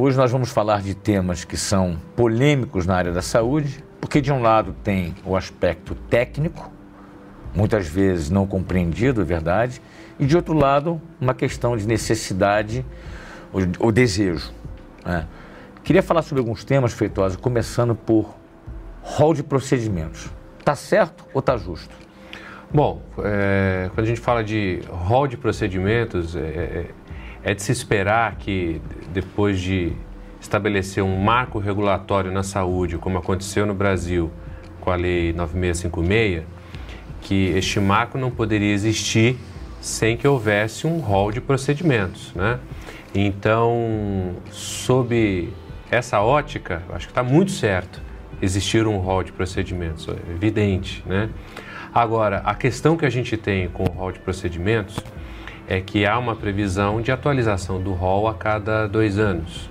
Hoje nós vamos falar de temas que são polêmicos na área da saúde, porque de um lado tem o aspecto técnico, muitas vezes não compreendido, é verdade, e de outro lado, uma questão de necessidade ou, desejo. Né? Queria falar sobre alguns temas, Feitosa, começando por rol de procedimentos. Está certo ou está justo? Bom, é, quando a gente fala de rol de procedimentos, é, é, de se esperar que depois de estabelecer um marco regulatório na saúde, como aconteceu no Brasil com a Lei 9656, que este marco não poderia existir sem que houvesse um rol de procedimentos, né? Então, sob essa ótica, acho que está muito certo existir um rol de procedimentos, é evidente, né? Agora, a questão que a gente tem com o rol de procedimentos é que há uma previsão de atualização do rol a cada dois anos.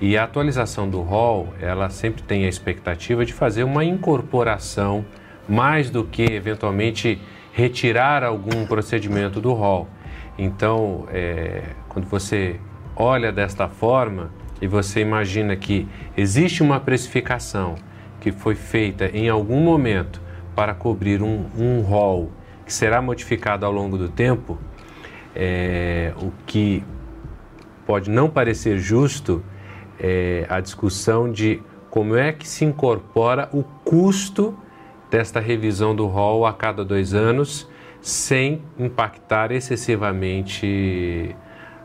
E a atualização do rol, ela sempre tem a expectativa de fazer uma incorporação mais do que eventualmente retirar algum procedimento do rol. Então, é, quando você olha desta forma e você imagina que existe uma precificação que foi feita em algum momento para cobrir um, um rol que será modificado ao longo do tempo, é, o que pode não parecer justo é a discussão de como é que se incorpora o custo desta revisão do rol a cada dois anos sem impactar excessivamente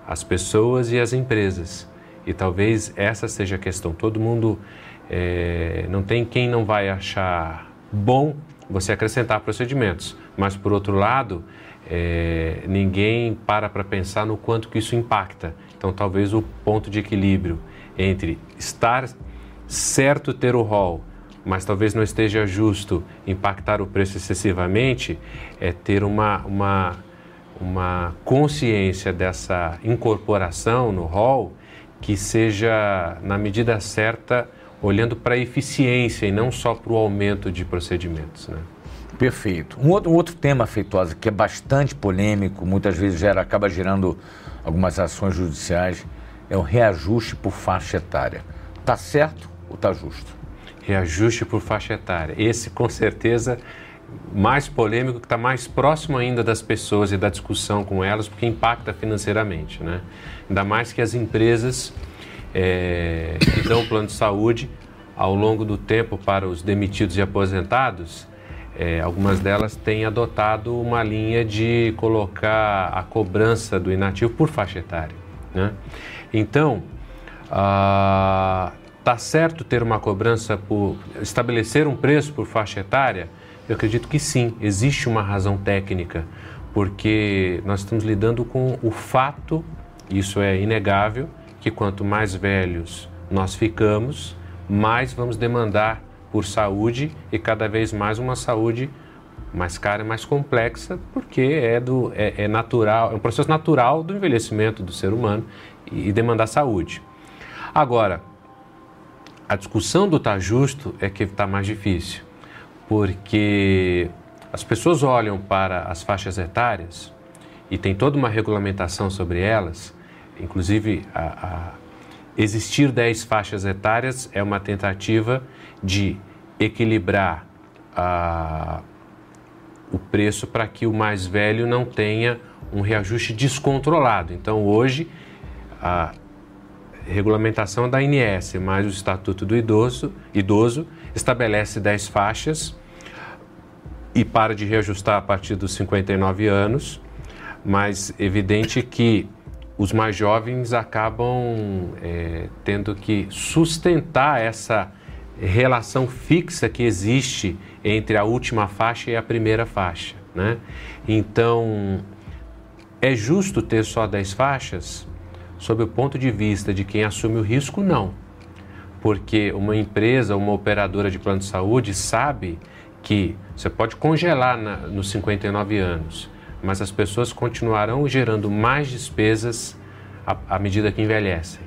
as pessoas e as empresas. E talvez essa seja a questão. Todo mundo é, não tem quem não vai achar bom você acrescentar procedimentos, mas por outro lado, é, ninguém para para pensar no quanto que isso impacta. Então, talvez o ponto de equilíbrio entre estar certo ter o rol, mas talvez não esteja justo impactar o preço excessivamente, é ter uma, uma, uma consciência dessa incorporação no rol que seja, na medida certa, olhando para a eficiência e não só para o aumento de procedimentos. Né? Perfeito. Um outro, um outro tema, Feitosa, que é bastante polêmico, muitas vezes gera, acaba gerando algumas ações judiciais, é o reajuste por faixa etária. Está certo ou está justo? Reajuste por faixa etária. Esse, com certeza, mais polêmico, que está mais próximo ainda das pessoas e da discussão com elas, porque impacta financeiramente. Né? Ainda mais que as empresas é, que dão plano de saúde ao longo do tempo para os demitidos e aposentados, é, algumas delas têm adotado uma linha de colocar a cobrança do inativo por faixa etária. Né? Então, ah, tá certo ter uma cobrança por estabelecer um preço por faixa etária? Eu acredito que sim, existe uma razão técnica, porque nós estamos lidando com o fato, isso é inegável, que quanto mais velhos nós ficamos, mais vamos demandar por saúde e cada vez mais uma saúde mais cara e mais complexa, porque é, do, é, é natural, é um processo natural do envelhecimento do ser humano e, e demandar saúde. Agora, a discussão do tá justo é que está mais difícil, porque as pessoas olham para as faixas etárias e tem toda uma regulamentação sobre elas Inclusive, a, a existir 10 faixas etárias é uma tentativa de equilibrar a, o preço para que o mais velho não tenha um reajuste descontrolado. Então, hoje, a regulamentação da INS mais o Estatuto do Idoso, idoso estabelece 10 faixas e para de reajustar a partir dos 59 anos, mas evidente que os mais jovens acabam é, tendo que sustentar essa relação fixa que existe entre a última faixa e a primeira faixa. Né? Então, é justo ter só 10 faixas? Sob o ponto de vista de quem assume o risco, não. Porque uma empresa, uma operadora de plano de saúde sabe que você pode congelar na, nos 59 anos, mas as pessoas continuarão gerando mais despesas à, à medida que envelhecem.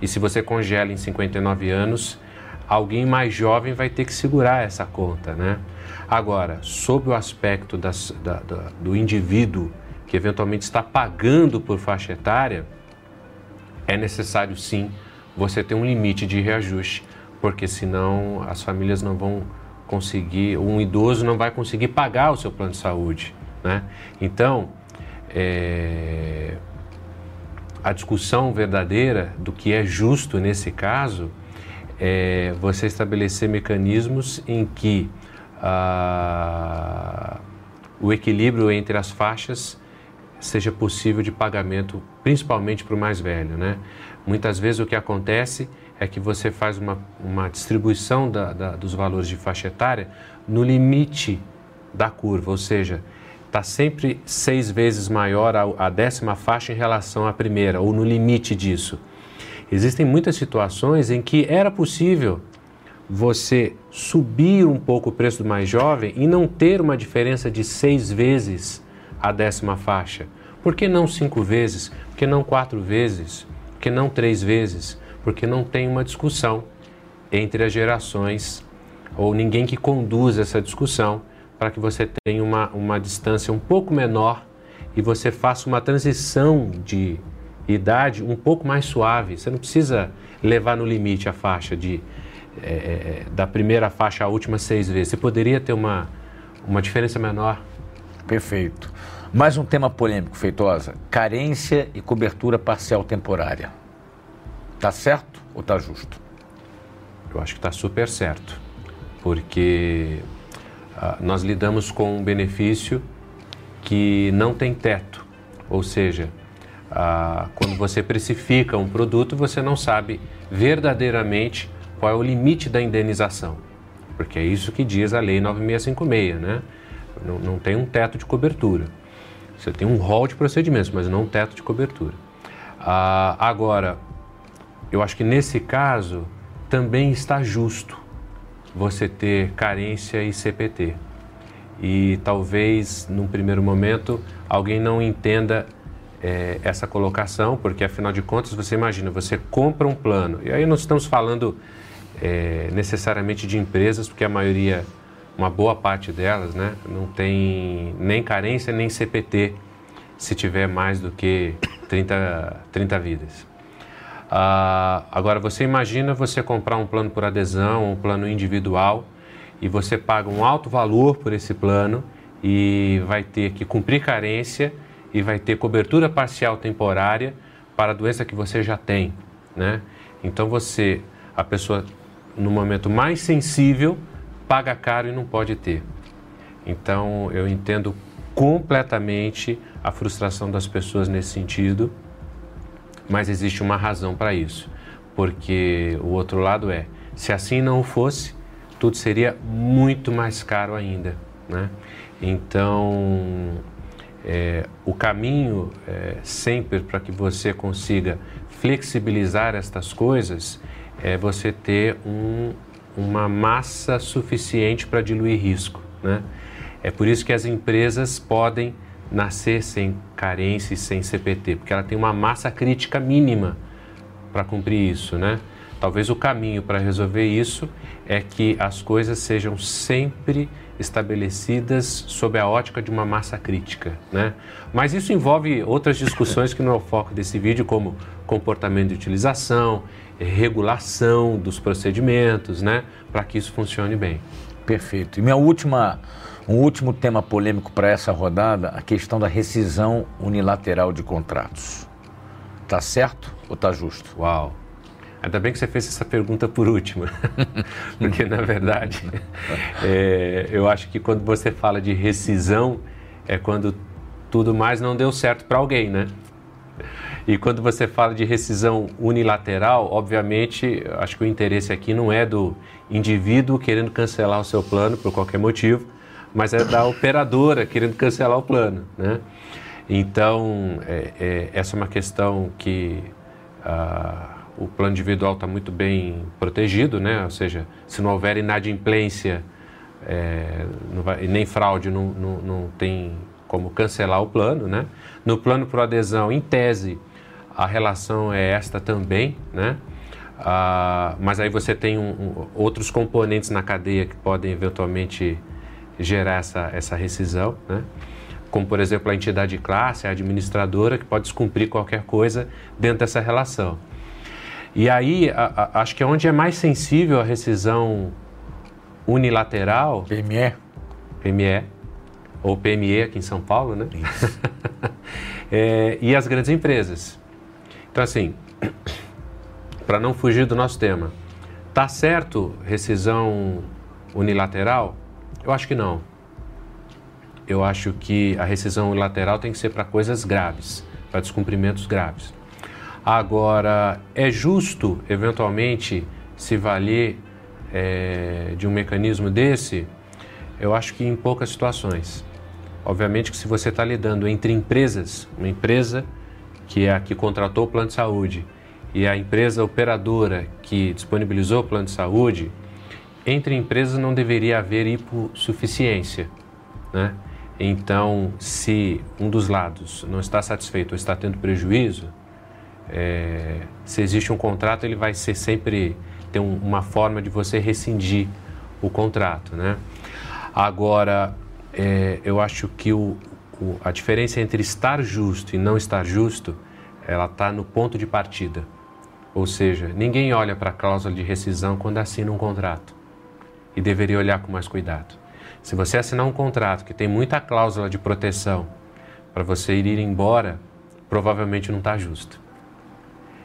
E se você congela em 59 anos, alguém mais jovem vai ter que segurar essa conta, né? Agora, sob o aspecto das, da, da, do indivíduo que eventualmente está pagando por faixa etária, é necessário sim você ter um limite de reajuste, porque senão as famílias não vão conseguir, um idoso não vai conseguir pagar o seu plano de saúde. Né? Então, é, a discussão verdadeira do que é justo nesse caso é você estabelecer mecanismos em que ah, o equilíbrio entre as faixas seja possível de pagamento, principalmente para o mais velho. Né? Muitas vezes o que acontece é que você faz uma, uma distribuição da, da, dos valores de faixa etária no limite da curva, ou seja, está sempre seis vezes maior a, a décima faixa em relação à primeira, ou no limite disso. Existem muitas situações em que era possível você subir um pouco o preço do mais jovem e não ter uma diferença de seis vezes a décima faixa. Por que não cinco vezes? Por que não quatro vezes? Por que não três vezes? Porque não tem uma discussão entre as gerações ou ninguém que conduz essa discussão para que você tenha uma, uma distância um pouco menor e você faça uma transição de idade um pouco mais suave. Você não precisa levar no limite a faixa de é, da primeira faixa à última seis vezes. Você poderia ter uma, uma diferença menor. Perfeito. Mais um tema polêmico, Feitosa: carência e cobertura parcial temporária. Tá certo ou tá justo? Eu acho que está super certo, porque ah, nós lidamos com um benefício que não tem teto, ou seja, ah, quando você precifica um produto, você não sabe verdadeiramente qual é o limite da indenização, porque é isso que diz a Lei 9656, né? Não, não tem um teto de cobertura. Você tem um rol de procedimentos, mas não um teto de cobertura. Ah, agora, eu acho que nesse caso também está justo você ter carência e CPT. E talvez, num primeiro momento, alguém não entenda é, essa colocação, porque afinal de contas, você imagina, você compra um plano, e aí nós estamos falando é, necessariamente de empresas, porque a maioria, uma boa parte delas, né, não tem nem carência nem CPT se tiver mais do que 30, 30 vidas. Ah, agora, você imagina você comprar um plano por adesão, um plano individual, e você paga um alto valor por esse plano e vai ter que cumprir carência e vai ter cobertura parcial temporária para a doença que você já tem, né? Então você, a pessoa no momento mais sensível, paga caro e não pode ter. Então eu entendo completamente a frustração das pessoas nesse sentido mas existe uma razão para isso, porque o outro lado é, se assim não fosse, tudo seria muito mais caro ainda, né? Então, é, o caminho é, sempre para que você consiga flexibilizar estas coisas é você ter um, uma massa suficiente para diluir risco, né? É por isso que as empresas podem nascer sem carência e sem CPT, porque ela tem uma massa crítica mínima para cumprir isso, né? Talvez o caminho para resolver isso é que as coisas sejam sempre estabelecidas sob a ótica de uma massa crítica, né? Mas isso envolve outras discussões que não é o foco desse vídeo, como comportamento de utilização, regulação dos procedimentos, né? Para que isso funcione bem. Perfeito. E minha última um último tema polêmico para essa rodada, a questão da rescisão unilateral de contratos. Tá certo ou tá justo? Uau! Ainda bem que você fez essa pergunta por último, porque na verdade é, eu acho que quando você fala de rescisão é quando tudo mais não deu certo para alguém, né? E quando você fala de rescisão unilateral, obviamente, acho que o interesse aqui não é do indivíduo querendo cancelar o seu plano por qualquer motivo, mas é da operadora querendo cancelar o plano, né? Então, é, é, essa é uma questão que ah, o plano individual está muito bem protegido, né? Ou seja, se não houver inadimplência é, vai, nem fraude, não, não, não, tem como cancelar o plano, né? No plano por adesão, em tese, a relação é esta também, né? Ah, mas aí você tem um, um, outros componentes na cadeia que podem eventualmente gerar essa, essa rescisão, né? como por exemplo a entidade de classe, a administradora, que pode descumprir qualquer coisa dentro dessa relação. E aí, a, a, acho que é onde é mais sensível a rescisão unilateral. PME. PME. Ou PME aqui em São Paulo, né? é, e as grandes empresas. Então, assim, para não fugir do nosso tema, tá certo rescisão unilateral? Eu acho que não. Eu acho que a rescisão unilateral tem que ser para coisas graves, para descumprimentos graves. Agora, é justo, eventualmente, se valer é, de um mecanismo desse? Eu acho que em poucas situações. Obviamente que se você está lidando entre empresas, uma empresa que é a que contratou o plano de saúde e a empresa operadora que disponibilizou o plano de saúde, entre empresas não deveria haver hipossuficiência, né? Então, se um dos lados não está satisfeito ou está tendo prejuízo, é, se existe um contrato, ele vai ser sempre ter um, uma forma de você rescindir o contrato, né? Agora, é, eu acho que o, o, a diferença entre estar justo e não estar justo, ela está no ponto de partida. Ou seja, ninguém olha para a cláusula de rescisão quando assina um contrato e deveria olhar com mais cuidado. Se você assinar um contrato que tem muita cláusula de proteção para você ir embora, provavelmente não está justo.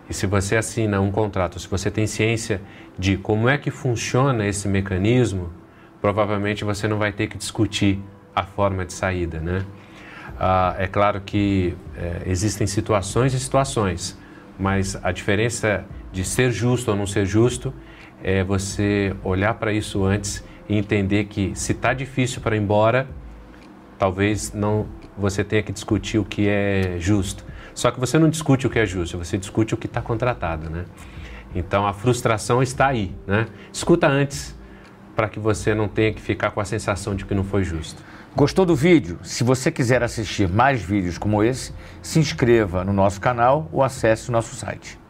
E se você assina um contrato, se você tem ciência de como é que funciona esse mecanismo, provavelmente você não vai ter que discutir a forma de saída, né? Ah, é claro que é, existem situações e situações, mas a diferença de ser justo ou não ser justo é você olhar para isso antes e entender que se está difícil para ir embora, talvez não você tenha que discutir o que é justo. Só que você não discute o que é justo, você discute o que está contratado, né? Então a frustração está aí, né? Escuta antes para que você não tenha que ficar com a sensação de que não foi justo. Gostou do vídeo? Se você quiser assistir mais vídeos como esse, se inscreva no nosso canal ou acesse o nosso site.